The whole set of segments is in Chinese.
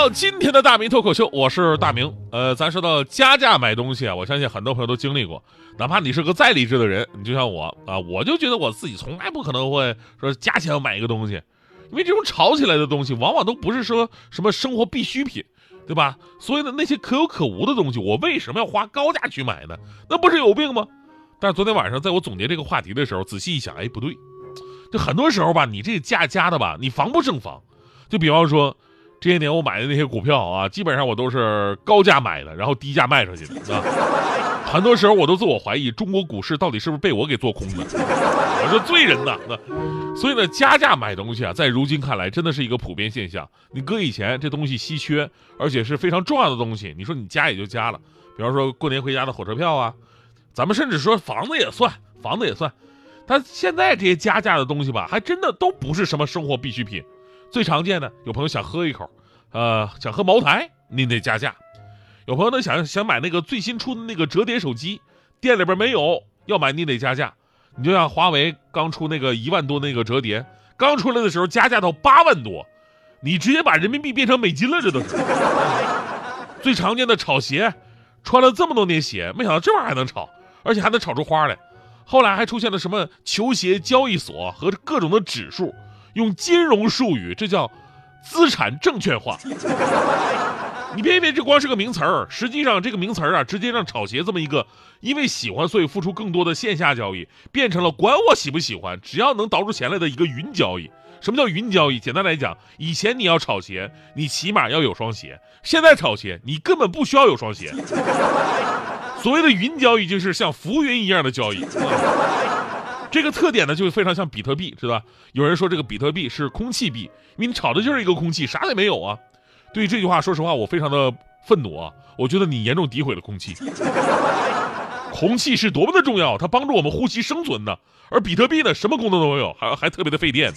到今天的大明脱口秀，我是大明。呃，咱说到加价买东西啊，我相信很多朋友都经历过，哪怕你是个再理智的人，你就像我啊，我就觉得我自己从来不可能会说加钱买一个东西，因为这种炒起来的东西，往往都不是说什么生活必需品，对吧？所以呢，那些可有可无的东西，我为什么要花高价去买呢？那不是有病吗？但是昨天晚上在我总结这个话题的时候，仔细一想，哎，不对，就很多时候吧，你这个价加的吧，你防不胜防。就比方说。这些年我买的那些股票啊，基本上我都是高价买的，然后低价卖出去的啊。很多时候我都自我怀疑，中国股市到底是不是被我给做空的？我是罪人呐！那所以呢，加价买东西啊，在如今看来真的是一个普遍现象。你搁以前这东西稀缺，而且是非常重要的东西，你说你加也就加了。比方说过年回家的火车票啊，咱们甚至说房子也算，房子也算。但现在这些加价的东西吧，还真的都不是什么生活必需品。最常见的，有朋友想喝一口，呃，想喝茅台，您得加价；有朋友呢想想买那个最新出的那个折叠手机，店里边没有，要买你得加价。你就像华为刚出那个一万多那个折叠，刚出来的时候加价到八万多，你直接把人民币变成美金了，这都。最常见的炒鞋，穿了这么多年鞋，没想到这玩意儿还能炒，而且还能炒出花来。后来还出现了什么球鞋交易所和各种的指数。用金融术语，这叫资产证券化。你别以为这光是个名词儿，实际上这个名词儿啊，直接让炒鞋这么一个因为喜欢所以付出更多的线下交易，变成了管我喜不喜欢，只要能倒出钱来的一个云交易。什么叫云交易？简单来讲，以前你要炒鞋，你起码要有双鞋；现在炒鞋，你根本不需要有双鞋。所谓的云交易，就是像浮云一样的交易。这个特点呢，就非常像比特币，知道吧？有人说这个比特币是空气币，因为你炒的就是一个空气，啥也没有啊。对于这句话，说实话，我非常的愤怒啊！我觉得你严重诋毁了空气。空气是多么的重要，它帮助我们呼吸生存呢，而比特币呢，什么功能都没有，还还特别的费电。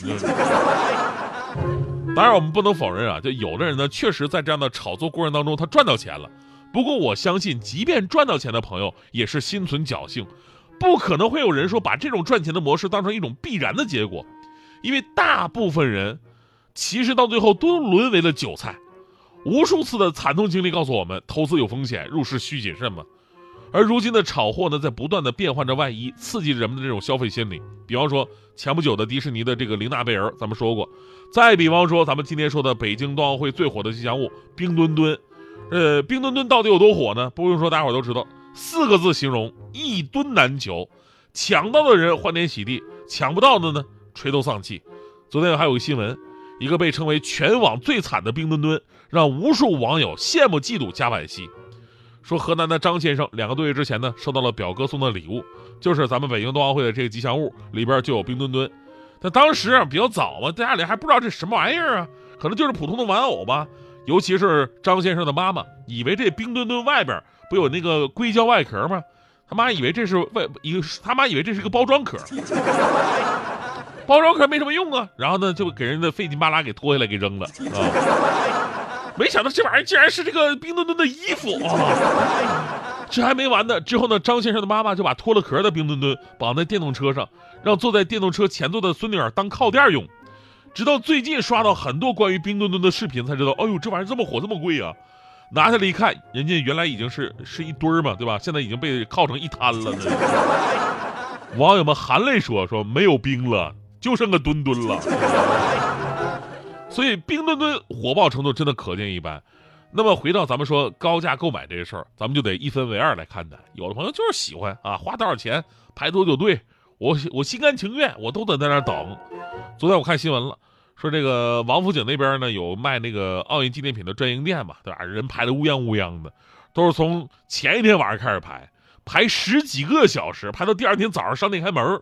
当然，我们不能否认啊，就有的人呢，确实在这样的炒作过程当中，他赚到钱了。不过我相信，即便赚到钱的朋友，也是心存侥幸。不可能会有人说把这种赚钱的模式当成一种必然的结果，因为大部分人其实到最后都沦为了韭菜。无数次的惨痛经历告诉我们，投资有风险，入市需谨慎嘛。而如今的炒货呢，在不断的变换着外衣，刺激人们的这种消费心理。比方说前不久的迪士尼的这个玲娜贝儿，咱们说过；再比方说咱们今天说的北京冬奥会最火的吉祥物冰墩墩。呃，冰墩墩到底有多火呢？不用说，大伙都知道。四个字形容一吨难求，抢到的人欢天喜地，抢不到的呢垂头丧气。昨天还有个新闻，一个被称为全网最惨的冰墩墩，让无数网友羡慕嫉妒加惋惜。说河南的张先生两个多月之前呢，收到了表哥送的礼物，就是咱们北京冬奥会的这个吉祥物，里边就有冰墩墩。但当时比较早嘛，家里还不知道这什么玩意儿啊，可能就是普通的玩偶吧。尤其是张先生的妈妈，以为这冰墩墩外边。不有那个硅胶外壳吗？他妈以为这是外一个，他妈以为这是个包装壳，包装壳没什么用啊。然后呢，就给人家费劲巴拉给脱下来给扔了啊。没想到这玩意儿竟然是这个冰墩墩的衣服啊！这还没完呢，之后呢，张先生的妈妈就把脱了壳的冰墩墩绑在电动车上，让坐在电动车前座的孙女儿当靠垫用。直到最近刷到很多关于冰墩墩的视频，才知道，哎呦，这玩意儿这么火，这么贵啊！拿下来一看，人家原来已经是是一堆儿嘛，对吧？现在已经被靠成一滩了。网友们含泪说：“说没有冰了，就剩个墩墩了。”所以冰墩墩火爆程度真的可见一斑。那么回到咱们说高价购买这个事儿，咱们就得一分为二来看待。有的朋友就是喜欢啊，花多少钱排多久队，我我心甘情愿，我都得在那等。昨天我看新闻了。说这个王府井那边呢有卖那个奥运纪念品的专营店嘛，对吧？人排的乌泱乌泱的，都是从前一天晚上开始排，排十几个小时，排到第二天早上商店开门，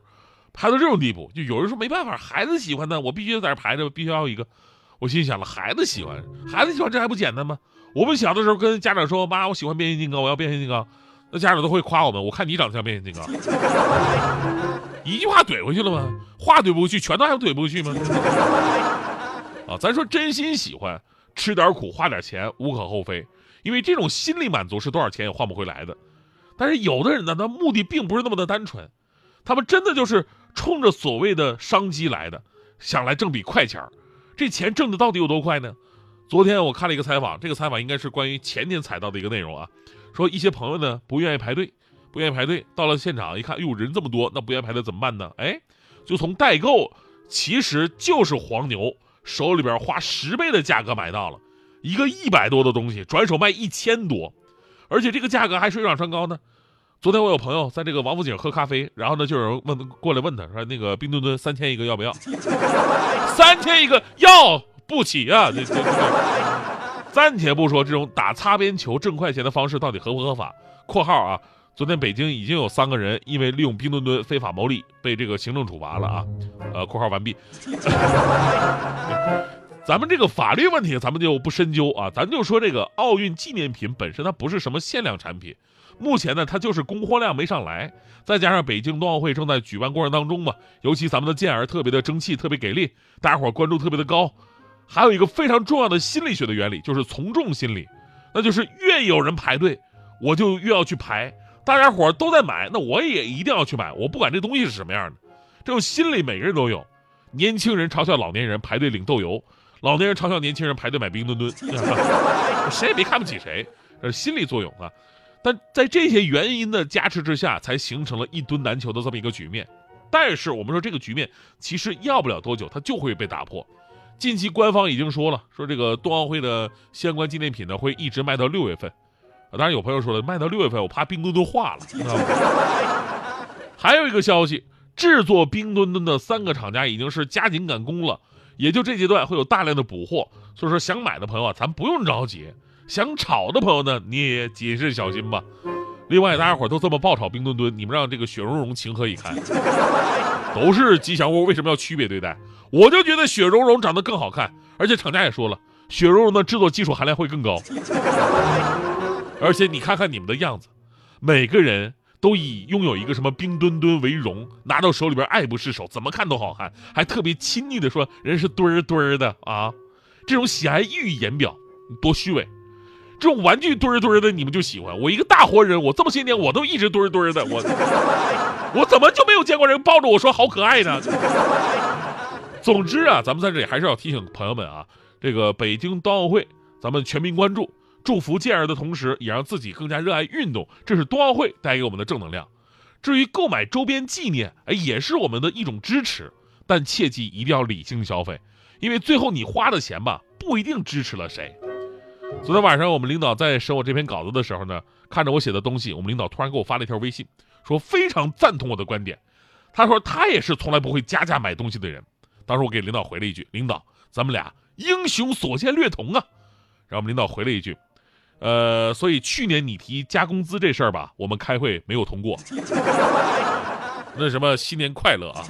排到这种地步。就有人说没办法，孩子喜欢的，我必须在这排着，必须要一个。我心想了，孩子喜欢，孩子喜欢这还不简单吗？我们小的时候跟家长说，妈，我喜欢变形金刚，我要变形金刚，那家长都会夸我们，我看你长得像变形金刚。一句话怼回去了吗？话怼不回去，拳头还怼不回去吗？啊，咱说真心喜欢，吃点苦花点钱无可厚非，因为这种心理满足是多少钱也换不回来的。但是有的人呢，他目的并不是那么的单纯，他们真的就是冲着所谓的商机来的，想来挣笔快钱这钱挣的到底有多快呢？昨天我看了一个采访，这个采访应该是关于前天采到的一个内容啊，说一些朋友呢不愿意排队，不愿意排队，到了现场一看，哟，人这么多，那不愿意排队怎么办呢？哎，就从代购，其实就是黄牛。手里边花十倍的价格买到了一个一百多的东西，转手卖一千多，而且这个价格还水涨船高呢。昨天我有朋友在这个王府井喝咖啡，然后呢就有人问过来问他说：“那个冰墩墩三千一个要不要？” 三千一个要不起啊！暂且不说这种打擦边球挣快钱的方式到底合不合法（括号啊）。昨天北京已经有三个人因为利用冰墩墩非法牟利被这个行政处罚了啊，呃，括号完毕。咱们这个法律问题咱们就不深究啊，咱就说这个奥运纪念品本身它不是什么限量产品，目前呢它就是供货量没上来，再加上北京冬奥会正在举办过程当中嘛，尤其咱们的健儿特别的争气，特别给力，大家伙关注特别的高，还有一个非常重要的心理学的原理就是从众心理，那就是越有人排队，我就越要去排。大家伙都在买，那我也一定要去买。我不管这东西是什么样的，这种心理每个人都有。年轻人嘲笑老年人排队领豆油，老年人嘲笑年轻人排队买冰墩墩，谁也别看不起谁，这是心理作用啊。但在这些原因的加持之下，才形成了一吨难求的这么一个局面。但是我们说这个局面其实要不了多久，它就会被打破。近期官方已经说了，说这个冬奥会的相关纪念品呢会一直卖到六月份。当然有朋友说了，卖到六月份，我怕冰墩墩化了。知道吗还有一个消息，制作冰墩墩的三个厂家已经是加紧赶工了，也就这阶段会有大量的补货。所以说，想买的朋友啊，咱不用着急；想炒的朋友呢，你也谨慎小心吧。另外，大家伙都这么爆炒冰墩墩，你们让这个雪融融情何以堪？都是吉祥物，为什么要区别对待？我就觉得雪融融长得更好看，而且厂家也说了，雪融融的制作技术含量会更高。而且你看看你们的样子，每个人都以拥有一个什么冰墩墩为荣，拿到手里边爱不释手，怎么看都好看，还特别亲昵的说人是墩儿墩儿的啊，这种喜爱溢于言表，多虚伪！这种玩具墩儿墩儿的你们就喜欢，我一个大活人，我这么些年我都一直墩儿墩儿的，我我怎么就没有见过人抱着我说好可爱呢？总之啊，咱们在这里还是要提醒朋友们啊，这个北京冬奥会，咱们全民关注。祝福健儿的同时，也让自己更加热爱运动，这是冬奥会带给我们的正能量。至于购买周边纪念，哎，也是我们的一种支持，但切记一定要理性消费，因为最后你花的钱吧，不一定支持了谁。昨天晚上我们领导在审我这篇稿子的时候呢，看着我写的东西，我们领导突然给我发了一条微信，说非常赞同我的观点。他说他也是从来不会加价买东西的人。当时我给领导回了一句：“领导，咱们俩英雄所见略同啊。”然后我们领导回了一句。呃，所以去年你提加工资这事儿吧，我们开会没有通过。那什么，新年快乐啊！